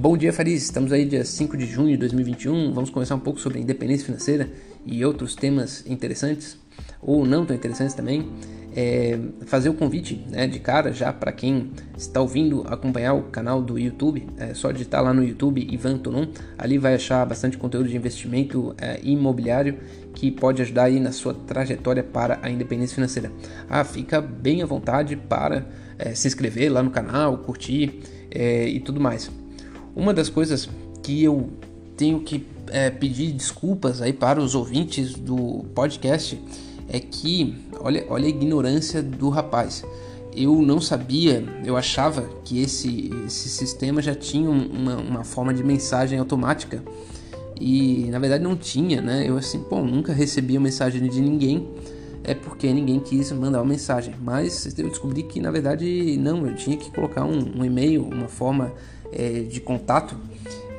Bom dia, Faris. Estamos aí dia 5 de junho de 2021. Vamos conversar um pouco sobre independência financeira e outros temas interessantes, ou não tão interessantes também. É, fazer o convite né, de cara já para quem está ouvindo acompanhar o canal do YouTube. É só digitar lá no YouTube Ivan Tonon. Ali vai achar bastante conteúdo de investimento é, imobiliário que pode ajudar aí na sua trajetória para a independência financeira. Ah, fica bem à vontade para é, se inscrever lá no canal, curtir é, e tudo mais. Uma das coisas que eu tenho que é, pedir desculpas aí para os ouvintes do podcast é que olha, olha a ignorância do rapaz. Eu não sabia, eu achava que esse, esse sistema já tinha uma, uma forma de mensagem automática e na verdade não tinha, né? Eu assim, pô, nunca recebi a mensagem de ninguém, é porque ninguém quis mandar uma mensagem. Mas eu descobri que na verdade não, eu tinha que colocar um, um e-mail, uma forma é, de contato.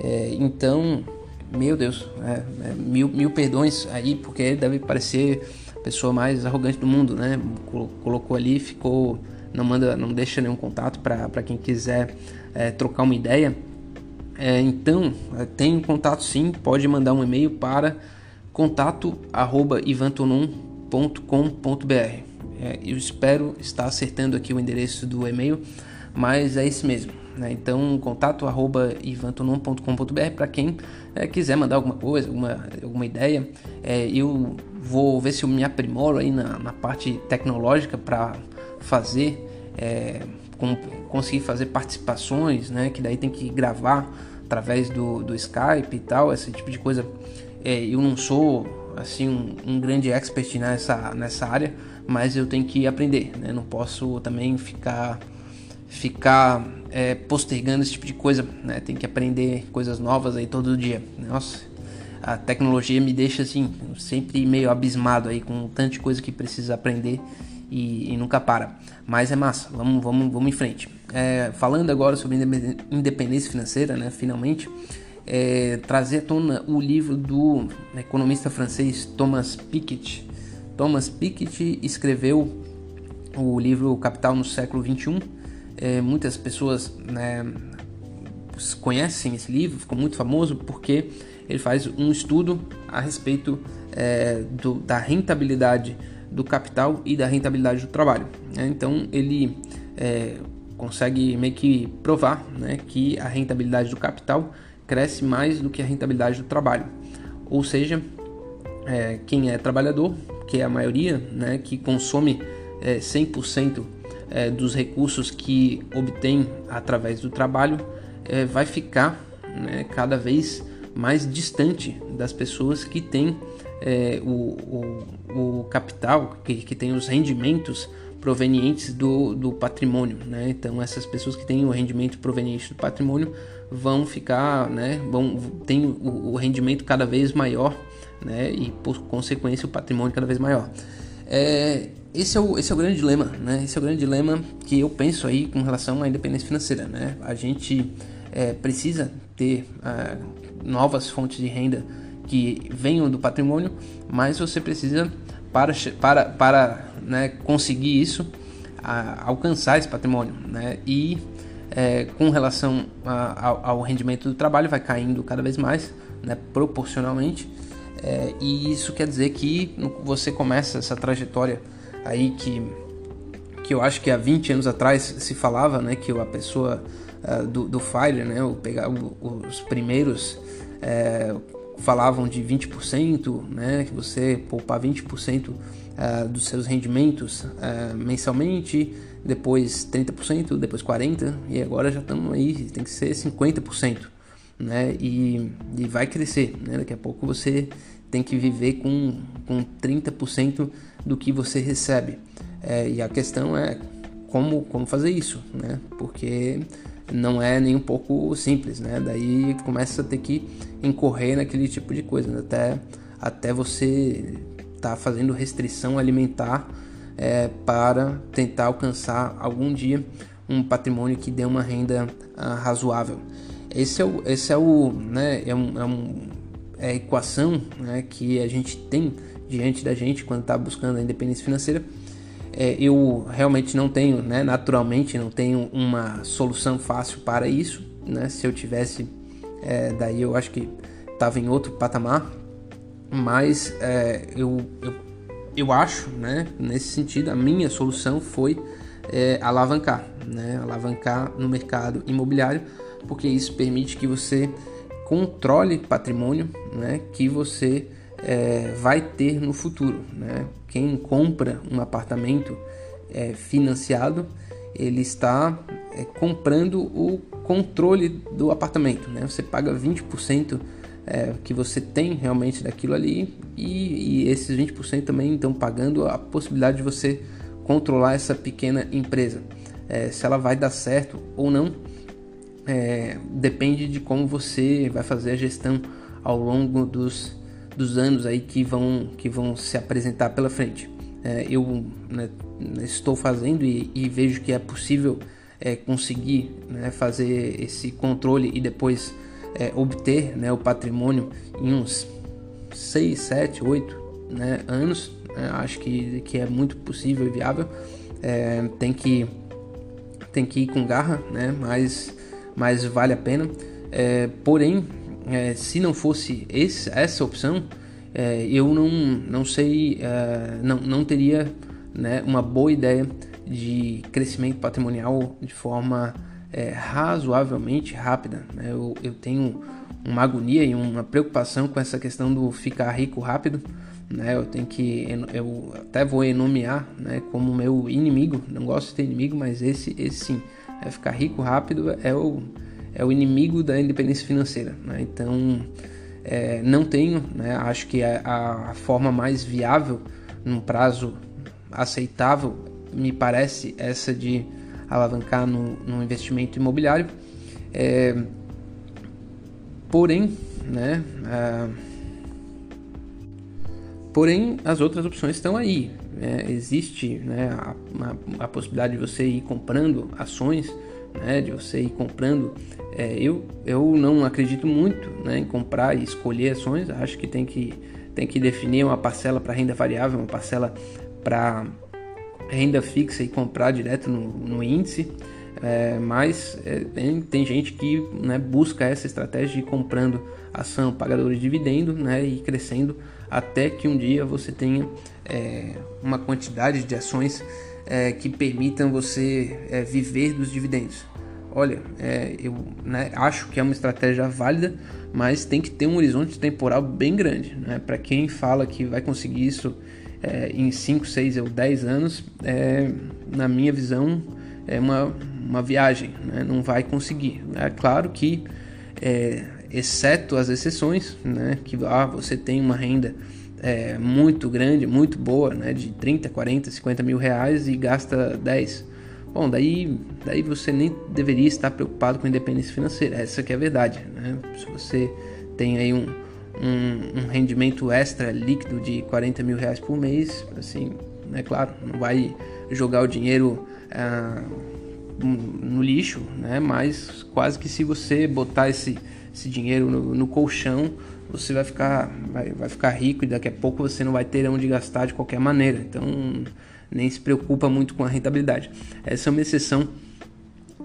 É, então, meu Deus, é, é, mil, mil perdões aí, porque deve parecer a pessoa mais arrogante do mundo, né? Colocou ali, ficou, não manda, não deixa nenhum contato para quem quiser é, trocar uma ideia. Então, tem contato sim, pode mandar um e-mail para contato@ivantonon.com.br. É, eu espero estar acertando aqui o endereço do e-mail, mas é esse mesmo. Né? Então, contato arroba ivantonon.com.br para quem é, quiser mandar alguma coisa, alguma, alguma ideia. É, eu vou ver se eu me aprimoro aí na, na parte tecnológica para fazer, é, com, conseguir fazer participações, né? que daí tem que gravar através do, do Skype e tal, esse tipo de coisa. É, eu não sou assim um, um, grande expert nessa, nessa área, mas eu tenho que aprender, né? Não posso também ficar ficar é, postergando esse tipo de coisa, né? Tem que aprender coisas novas aí todo dia. Nossa, a tecnologia me deixa assim sempre meio abismado aí com tanta coisa que precisa aprender e, e nunca para. Mas é massa, vamos, vamos, vamos em frente. É, falando agora sobre independência financeira, né? Finalmente, é, trazer à tona o livro do economista francês Thomas Piketty. Thomas Piketty escreveu o livro Capital no século 21 é, muitas pessoas né, conhecem esse livro, ficou muito famoso porque ele faz um estudo a respeito é, do, da rentabilidade do capital e da rentabilidade do trabalho. Né? Então ele é, consegue meio que provar né, que a rentabilidade do capital cresce mais do que a rentabilidade do trabalho. Ou seja, é, quem é trabalhador, que é a maioria, né, que consome é, 100% é, dos recursos que obtém através do trabalho é, vai ficar né, cada vez mais distante das pessoas que têm é, o, o, o, capital, que, que têm os rendimentos provenientes do, do patrimônio. Né? Então, essas pessoas que têm o rendimento proveniente do patrimônio vão ficar, né, vão, o, o rendimento cada vez maior né, e, por consequência, o patrimônio cada vez maior. É, esse, é o, esse é o grande dilema, né? Esse é o grande dilema que eu penso aí com relação à independência financeira, né? A gente é, precisa ter uh, novas fontes de renda que venham do patrimônio, mas você precisa, para, para, para né, conseguir isso, uh, alcançar esse patrimônio, né? E é, com relação a, ao, ao rendimento do trabalho, vai caindo cada vez mais, né, proporcionalmente, é, e isso quer dizer que você começa essa trajetória aí que, que eu acho que há 20 anos atrás se falava, né, que a pessoa uh, do, do FIRE, né, o, pegar, o, os primeiros é, falavam de 20%, né, que você poupar 20% uh, ah, dos seus rendimentos uh, mensalmente, depois 30%, depois 40%, e agora já estamos aí, tem que ser 50%. Né, e, e vai crescer. Né? Daqui a pouco você tem que viver com, com 30% do que você recebe. É, e a questão é como, como fazer isso, né? Porque não é nem um pouco simples, né? Daí começa a ter que incorrer naquele tipo de coisa, né? até, até você tá fazendo restrição alimentar é, para tentar alcançar algum dia um patrimônio que dê uma renda ah, razoável. Esse é o, esse é o, né? É um, é um é equação né, que a gente tem diante da gente quando está buscando a independência financeira. É, eu realmente não tenho, né, naturalmente, não tenho uma solução fácil para isso, né? Se eu tivesse, é, daí eu acho que estava em outro patamar, mas é, eu, eu, eu acho, né? Nesse sentido, a minha solução foi é, alavancar, né? Alavancar no mercado imobiliário, porque isso permite que você controle patrimônio, né? Que você é, vai ter no futuro, né? Quem compra um apartamento é, financiado, ele está é, comprando o controle do apartamento, né? Você paga 20% é, que você tem realmente daquilo ali e, e esses 20% também estão pagando a possibilidade de você controlar essa pequena empresa. É, se ela vai dar certo ou não, é, depende de como você vai fazer a gestão ao longo dos, dos anos aí que vão, que vão se apresentar pela frente. É, eu né, estou fazendo e, e, vejo que é possível é, conseguir né, fazer esse controle e depois é, obter né, o patrimônio em uns 6, 7, 8 anos é, acho que, que é muito possível e viável. É, tem, que, tem que ir com garra, né? mas, mas vale a pena. É, porém, é, se não fosse esse, essa opção, é, eu não, não sei, é, não, não teria né, uma boa ideia de crescimento patrimonial de forma razoavelmente rápida. Né? Eu, eu tenho uma agonia e uma preocupação com essa questão do ficar rico rápido né? Eu tenho que eu até vou nomear, né, como meu inimigo. Não gosto de ter inimigo, mas esse esse sim, é ficar rico rápido é o é o inimigo da independência financeira, né? Então é, não tenho, né? Acho que a, a forma mais viável num prazo aceitável me parece essa de alavancar no, no investimento imobiliário. É, porém, né? Porém, as outras opções estão aí. É, existe né, a, a, a, possibilidade de você ir comprando ações, né, de você ir comprando. É, eu, eu não acredito muito né, em comprar e escolher ações. Acho que tem que, tem que definir uma parcela para renda variável, uma parcela para renda fixa e comprar direto no, no índice. É, mas é, tem, tem, gente que né, busca essa estratégia de comprando ação pagadora de dividendo né, e crescendo até que um dia você tenha é, uma quantidade de ações é, que permitam você é, viver dos dividendos. Olha, é, eu né, acho que é uma estratégia válida, mas tem que ter um horizonte temporal bem grande. Né? Para quem fala que vai conseguir isso é, em 5, 6 ou 10 anos, é, na minha visão, é uma, uma viagem, né? não vai conseguir. É claro que exceto as exceções, né, que ah, você tem uma renda é, muito grande, muito boa, né, de 30, 40, 50 mil reais e gasta 10. Bom, daí, daí você nem deveria estar preocupado com independência financeira, essa que é a verdade. Né? Se você tem aí um, um, um rendimento extra líquido de 40 mil reais por mês, assim, é claro, não vai jogar o dinheiro ah, no lixo, né? mas quase que se você botar esse esse dinheiro no, no colchão, você vai ficar, vai, vai ficar rico e daqui a pouco você não vai ter onde gastar de qualquer maneira. Então, nem se preocupa muito com a rentabilidade. Essa é uma exceção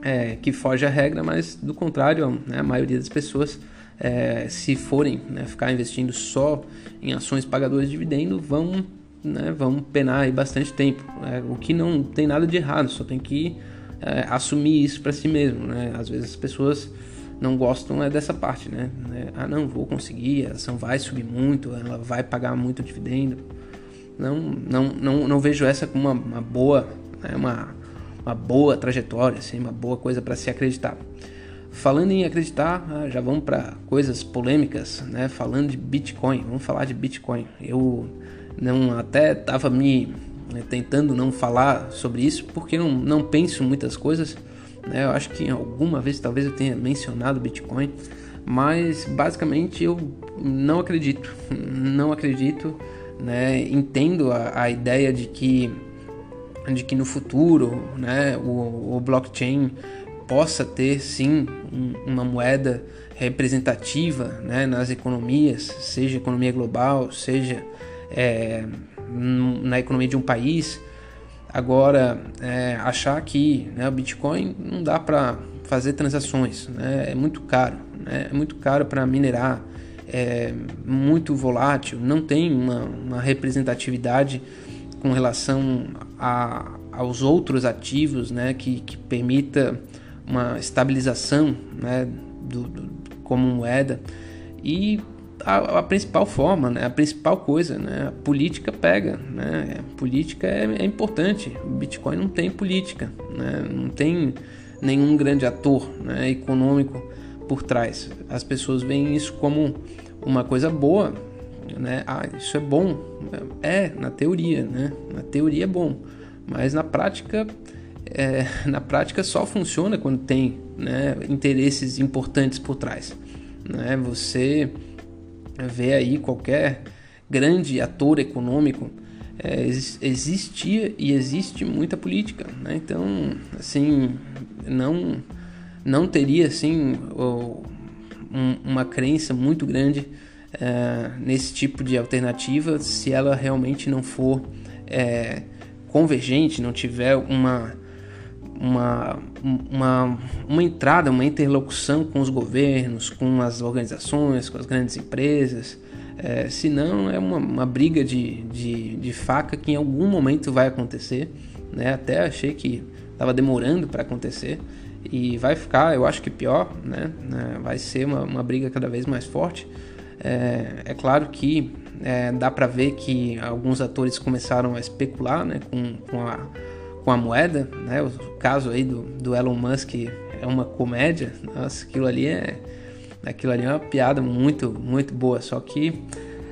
é, que foge à regra, mas do contrário, né, a maioria das pessoas, é, se forem né, ficar investindo só em ações pagadoras de dividendo, vão, né, vão penar aí bastante tempo. É, o que não tem nada de errado, só tem que é, assumir isso para si mesmo. Né? Às vezes as pessoas não gostam é dessa parte, né? É, ah, não, vou conseguir, a ação vai subir muito, ela vai pagar muito dividendo. Não, não, não, não vejo essa como uma, uma boa, né? uma, uma boa trajetória, assim, uma boa coisa para se acreditar. Falando em acreditar, ah, já vamos para coisas polêmicas, né? Falando de Bitcoin, vamos falar de Bitcoin. Eu não até estava me né, tentando não falar sobre isso porque não, não penso muitas coisas né? Eu acho que alguma vez talvez eu tenha mencionado Bitcoin, mas basicamente eu não acredito, não acredito, né? Entendo a, a ideia de que de que no futuro, né, o, o blockchain possa ter sim uma moeda representativa né, nas economias, seja economia global, seja é, na economia de um país, Agora, é, achar que né, o Bitcoin não dá para fazer transações, né? é muito caro, né? é muito caro para minerar, é muito volátil, não tem uma, uma representatividade com relação a, aos outros ativos né? que, que permita uma estabilização né? do, do como moeda e a, a, principal forma, né? a principal coisa, né? a política pega, né? a política é, é, importante. O Bitcoin não tem política, né? não tem nenhum grande ator né? econômico por trás. As pessoas veem isso como uma coisa boa, né? Ah, isso é bom, é na teoria, né? Na teoria é bom, mas na prática, é, na prática só funciona quando tem né, interesses importantes por trás, né? Você vê aí qualquer grande ator econômico, é, existia e existe muita política, né? Então, assim, não não teria assim uma crença muito grande é, nesse tipo de alternativa se ela realmente não for é, convergente, não tiver uma uma, uma, uma entrada, uma interlocução com os governos, com as organizações, com as grandes empresas. É, senão é uma, uma briga de, de, de, faca que em algum momento vai acontecer. Né? Até achei que estava demorando para acontecer e vai ficar, eu acho que pior, né? É, vai ser uma, uma briga cada vez mais forte. É, é claro que é, dá para ver que alguns atores começaram a especular né, com, com a com a moeda, né? O caso aí do, do Elon Musk é uma comédia. Nossa, aquilo ali é aquilo ali é uma piada muito muito boa. Só que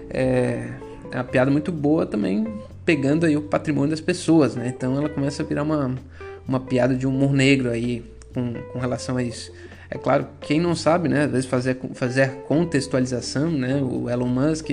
é, é uma piada muito boa também pegando aí o patrimônio das pessoas, né? Então ela começa a virar uma uma piada de humor negro aí com, com relação a isso. É claro, quem não sabe, né? Às vezes fazer fazer contextualização, né? O Elon Musk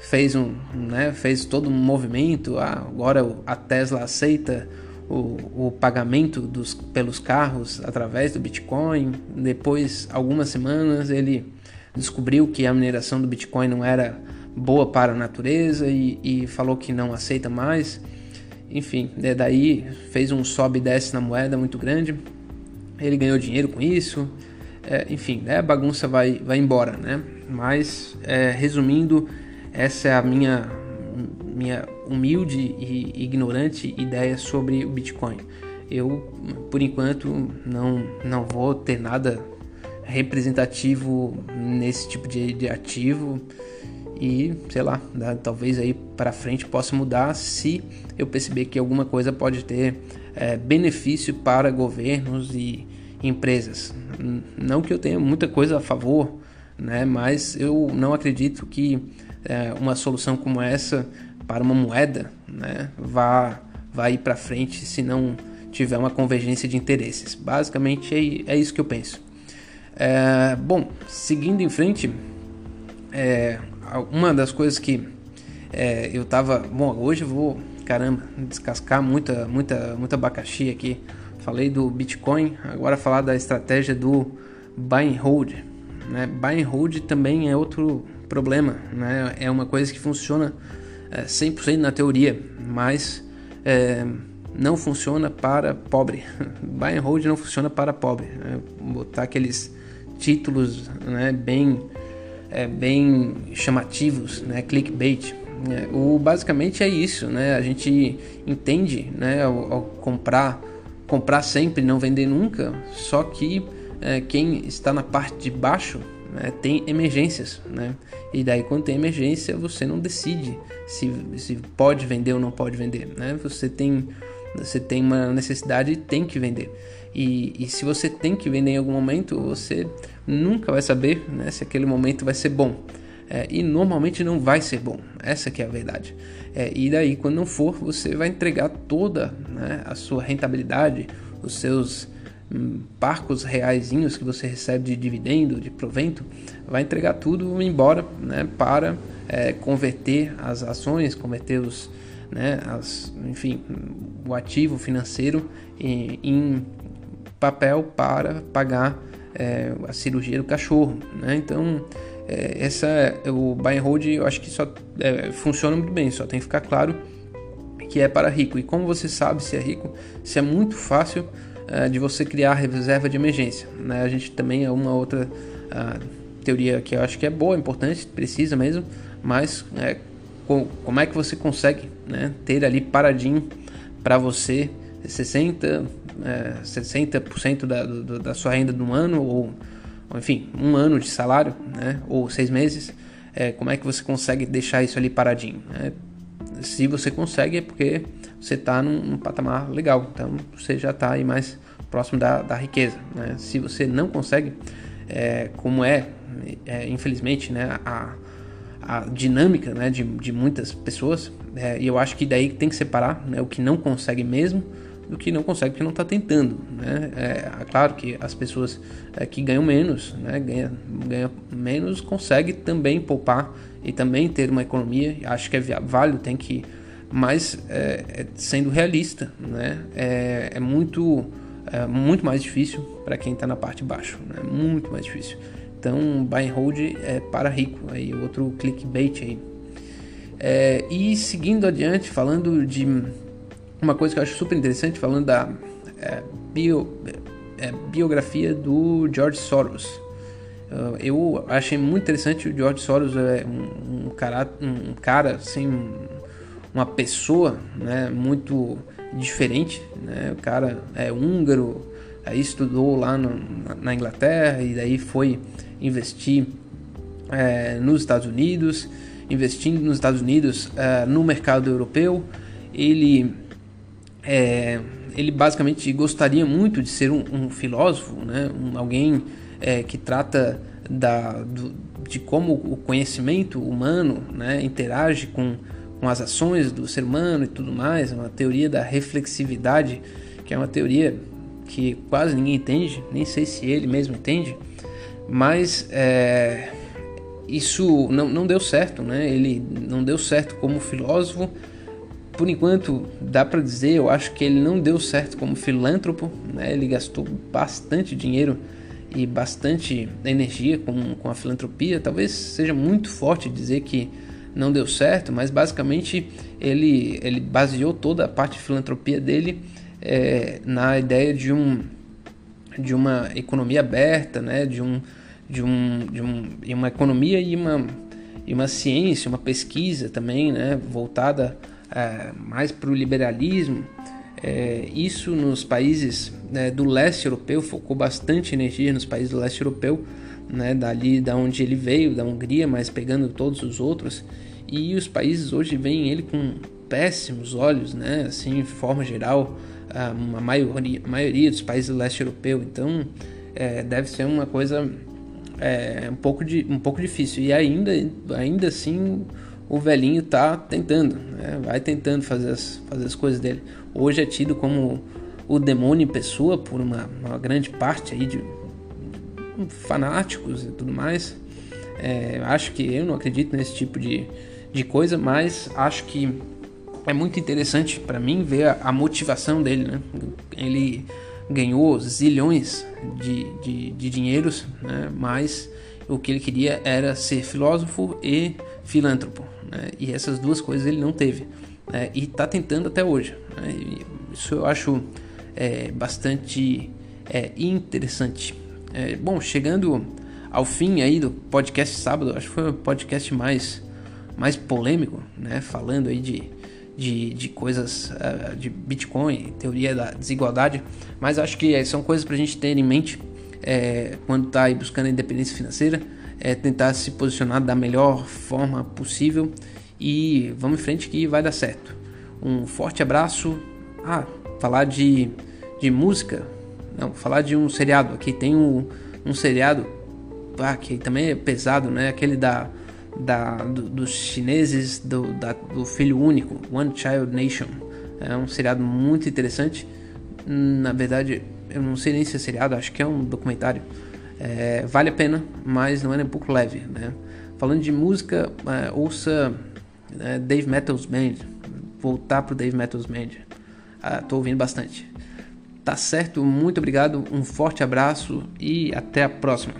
fez um, né, fez todo um movimento. Ah, agora a Tesla aceita o, o pagamento dos, pelos carros através do Bitcoin. Depois, algumas semanas, ele descobriu que a mineração do Bitcoin não era boa para a natureza e, e falou que não aceita mais. Enfim, né, daí fez um sobe e desce na moeda muito grande. Ele ganhou dinheiro com isso. É, enfim, né, a bagunça vai, vai embora, né? Mas, é, resumindo, essa é a minha minha humilde e ignorante ideia sobre o Bitcoin. Eu, por enquanto, não, não vou ter nada representativo nesse tipo de, de ativo e sei lá, talvez aí para frente possa mudar se eu perceber que alguma coisa pode ter é, benefício para governos e empresas. Não que eu tenha muita coisa a favor, né, mas eu não acredito que é, uma solução como essa para uma moeda né, vá, vá ir para frente se não tiver uma convergência de interesses. Basicamente é, é isso que eu penso. É, bom, seguindo em frente, é, uma das coisas que é, eu tava. Bom, hoje eu vou, caramba, descascar muita, muita, muita abacaxi aqui. Falei do Bitcoin, agora falar da estratégia do buy and hold. Né? Buy and hold também é outro problema, né? É uma coisa que funciona é, 100% na teoria, mas é, não funciona para pobre. Buy and hold não funciona para pobre. Né? Botar aqueles títulos né, bem, é, bem chamativos, né? clickbait. É, o, basicamente é isso, né? A gente entende, né, ao, ao comprar, comprar sempre, não vender nunca. Só que é, quem está na parte de baixo né, tem emergências, né? E daí quando tem emergência você não decide se, se pode vender ou não pode vender, né? Você tem você tem uma necessidade e tem que vender. E, e se você tem que vender em algum momento, você nunca vai saber né, se aquele momento vai ser bom. É, e normalmente não vai ser bom, essa que é a verdade. É, e daí, quando não for, você vai entregar toda né, a sua rentabilidade, os seus parcos reaisinhos que você recebe de dividendo, de provento, vai entregar tudo embora né, para é, converter as ações, converter os, né, as, enfim, o ativo financeiro em, em papel para pagar é, a cirurgia do cachorro. Né? Então, é, essa, o buy and hold eu acho que só é, funciona muito bem, só tem que ficar claro que é para rico. E como você sabe se é rico, se é muito fácil uh, de você criar reserva de emergência. Né? A gente também é uma outra uh, teoria que eu acho que é boa, importante, precisa mesmo, mas é, com, como é que você consegue né, ter ali paradinho para você 60, é, 60% da, do, da sua renda no ano, ou, ou, enfim, um ano de salário, né, ou seis meses, é, como é que você consegue deixar isso ali paradinho? Né? Se você consegue, é porque você está num, num, patamar legal, então você já está aí mais próximo da, da riqueza. Né? Se você não consegue, é, como é, é, infelizmente, né, a, a dinâmica né, de, de muitas pessoas, é, e eu acho que daí tem que separar né, o que não consegue mesmo do que não consegue porque não está tentando. Né? É, é, claro que as pessoas é, que ganham menos, né, ganha, ganha menos, conseguem também poupar e também ter uma economia. Acho que é válido, tem que. Mas é, é, sendo realista, né, é, é muito, é muito mais difícil para quem está na parte de baixo. Né? Muito mais difícil. Então, buy and hold é para rico. Aí outro clickbait aí. É, e seguindo adiante, falando de uma coisa que eu acho super interessante, falando da é, bio, é, biografia do George Soros. Eu achei muito interessante o George Soros é um, um cara, um cara assim, uma pessoa, né, muito diferente, né? O cara é húngaro, aí estudou lá no, na Inglaterra e daí foi investir é, nos Estados Unidos, investindo nos Estados Unidos é, no mercado europeu. Ele é, ele basicamente gostaria muito de ser um, um filósofo, né? Um, alguém é, que trata da, do, de como o conhecimento humano né, interage com, com as ações do ser humano e tudo mais, uma teoria da reflexividade, que é uma teoria que quase ninguém entende, nem sei se ele mesmo entende, mas é, isso não, não deu certo, né? ele não deu certo como filósofo por enquanto, dá para dizer, eu acho que ele não deu certo como filântropo, né? ele gastou bastante dinheiro e bastante energia com, com a filantropia. Talvez seja muito forte dizer que não deu certo, mas basicamente ele, ele baseou toda a parte de filantropia dele é, na ideia de, um, de uma economia aberta, né? de, um, de, um, de um, uma economia e uma, e uma ciência, uma pesquisa também né? voltada é, mais para o liberalismo, é, isso nos países né, do leste europeu focou bastante energia nos países do leste europeu, né, dali da onde ele veio, da Hungria, mas pegando todos os outros. E os países hoje veem ele com péssimos olhos, né, assim, de forma geral, a maioria, a maioria dos países do leste europeu. Então, é, deve ser uma coisa é, um, pouco de, um pouco difícil. E ainda, ainda assim, o velhinho tá tentando, né? vai tentando fazer as, fazer as coisas dele. Hoje é tido como o demônio em pessoa por uma, uma grande parte aí de, fanáticos e tudo mais. É, acho que eu não acredito nesse tipo de, de coisa, mas acho que é muito interessante para mim ver a, a, motivação dele. Né? Ele ganhou zilhões de, de, de dinheiros, né? mas o que ele queria era ser filósofo e filântropo. Né? E essas duas coisas ele não teve. Né? E está tentando até hoje. Né? Isso eu acho é, bastante é, interessante. É, bom, chegando ao fim aí do podcast sábado, acho que foi o podcast mais, mais polêmico, né? falando aí de, de, de coisas uh, de Bitcoin, teoria da desigualdade, mas acho que são coisas para a gente ter em mente é, quando está buscando a independência financeira é tentar se posicionar da melhor forma possível e vamos em frente que vai dar certo. Um forte abraço. Ah, falar de, de música, não, falar de um seriado. Aqui tem um, um seriado ah, que também é pesado, né? Aquele da, da do, dos chineses do, da, do filho único, One Child Nation. É um seriado muito interessante. Na verdade, eu não sei nem se é seriado, acho que é um documentário é, vale a pena, mas não é nem um pouco leve. Né? Falando de música, é, ouça é, Dave Metals Band. Voltar pro Dave Metals Band. Ah, ouvindo bastante. Tá certo, muito obrigado, um forte abraço e até a próxima.